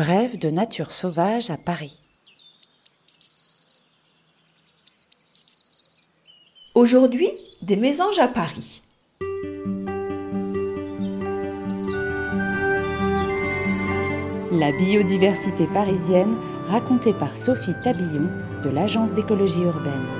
Brève de nature sauvage à Paris. Aujourd'hui, des mésanges à Paris. La biodiversité parisienne racontée par Sophie Tabillon de l'Agence d'écologie urbaine.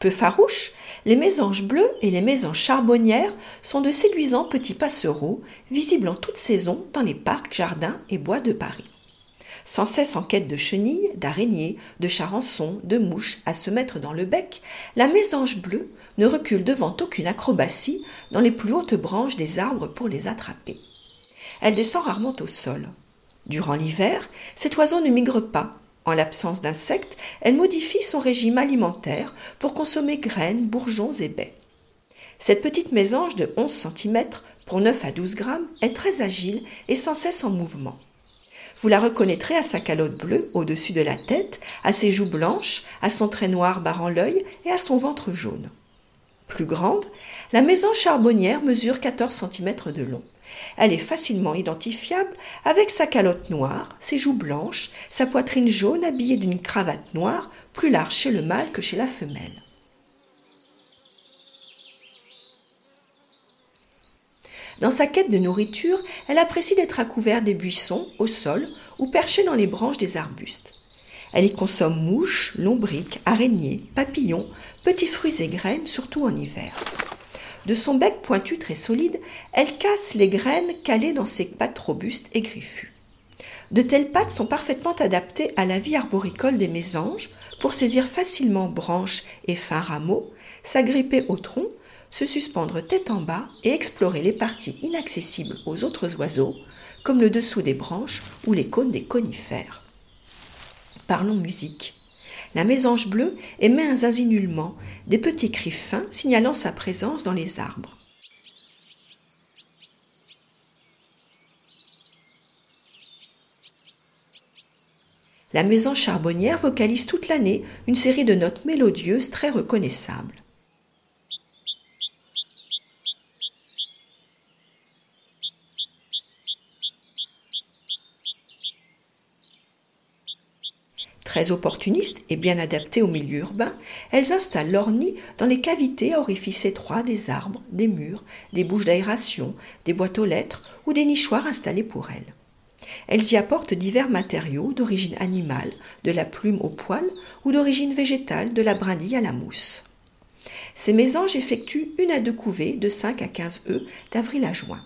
Peu farouches, les mésanges bleus et les mésanges charbonnières sont de séduisants petits passereaux, visibles en toute saison dans les parcs, jardins et bois de Paris. Sans cesse en quête de chenilles, d'araignées, de charançons, de mouches à se mettre dans le bec, la mésange bleue ne recule devant aucune acrobatie dans les plus hautes branches des arbres pour les attraper. Elle descend rarement au sol. Durant l'hiver, cet oiseau ne migre pas, en l'absence d'insectes, elle modifie son régime alimentaire pour consommer graines, bourgeons et baies. Cette petite mésange de 11 cm pour 9 à 12 grammes est très agile et sans cesse en mouvement. Vous la reconnaîtrez à sa calotte bleue au-dessus de la tête, à ses joues blanches, à son trait noir barrant l'œil et à son ventre jaune. Plus grande, la mésange charbonnière mesure 14 cm de long. Elle est facilement identifiable avec sa calotte noire, ses joues blanches, sa poitrine jaune habillée d'une cravate noire, plus large chez le mâle que chez la femelle. Dans sa quête de nourriture, elle apprécie d'être à couvert des buissons, au sol ou perchée dans les branches des arbustes. Elle y consomme mouches, lombriques, araignées, papillons, petits fruits et graines, surtout en hiver. De son bec pointu très solide, elle casse les graines calées dans ses pattes robustes et griffues. De telles pattes sont parfaitement adaptées à la vie arboricole des mésanges pour saisir facilement branches et fins rameaux, s'agripper au tronc, se suspendre tête en bas et explorer les parties inaccessibles aux autres oiseaux, comme le dessous des branches ou les cônes des conifères. Parlons musique. La mésange bleue émet un zazinulement, des petits cris fins signalant sa présence dans les arbres. La mésange charbonnière vocalise toute l'année une série de notes mélodieuses très reconnaissables. Très opportunistes et bien adaptées au milieu urbain, elles installent leur nid dans les cavités à orifices étroits des arbres, des murs, des bouches d'aération, des boîtes aux lettres ou des nichoirs installés pour elles. Elles y apportent divers matériaux d'origine animale, de la plume au poil, ou d'origine végétale, de la brindille à la mousse. Ces mésanges effectuent une à deux couvées de 5 à 15 œufs d'avril à juin.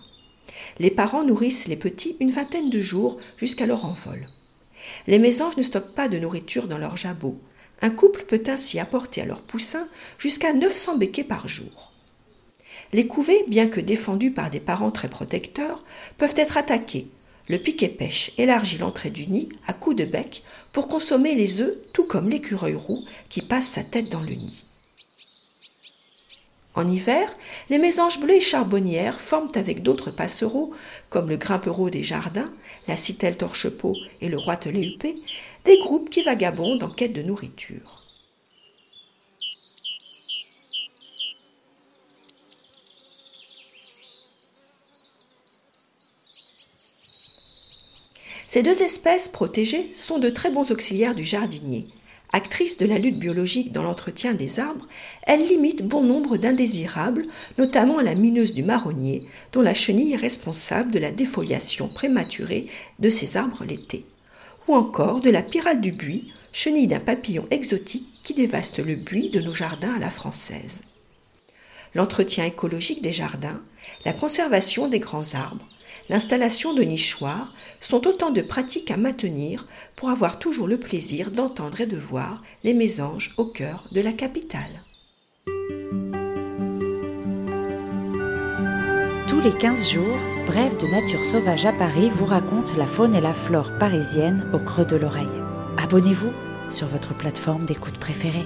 Les parents nourrissent les petits une vingtaine de jours jusqu'à leur envol. Les mésanges ne stockent pas de nourriture dans leurs jabots. Un couple peut ainsi apporter à leurs poussins jusqu'à 900 béquets par jour. Les couvées, bien que défendues par des parents très protecteurs, peuvent être attaquées. Le piquet pêche élargit l'entrée du nid à coups de bec pour consommer les œufs, tout comme l'écureuil roux qui passe sa tête dans le nid. En hiver, les mésanges bleues et charbonnières forment avec d'autres passereaux, comme le grimpereau des jardins, la citelle torchepeau et le roitelet huppé, des groupes qui vagabondent en quête de nourriture. Ces deux espèces protégées sont de très bons auxiliaires du jardinier. Actrice de la lutte biologique dans l'entretien des arbres, elle limite bon nombre d'indésirables, notamment la mineuse du marronnier, dont la chenille est responsable de la défoliation prématurée de ces arbres l'été, ou encore de la pyrale du buis, chenille d'un papillon exotique qui dévaste le buis de nos jardins à la française. L'entretien écologique des jardins, la conservation des grands arbres, l'installation de nichoirs sont autant de pratiques à maintenir pour avoir toujours le plaisir d'entendre et de voir les mésanges au cœur de la capitale. Tous les 15 jours, Bref de Nature Sauvage à Paris vous raconte la faune et la flore parisienne au creux de l'oreille. Abonnez-vous sur votre plateforme d'écoute préférée.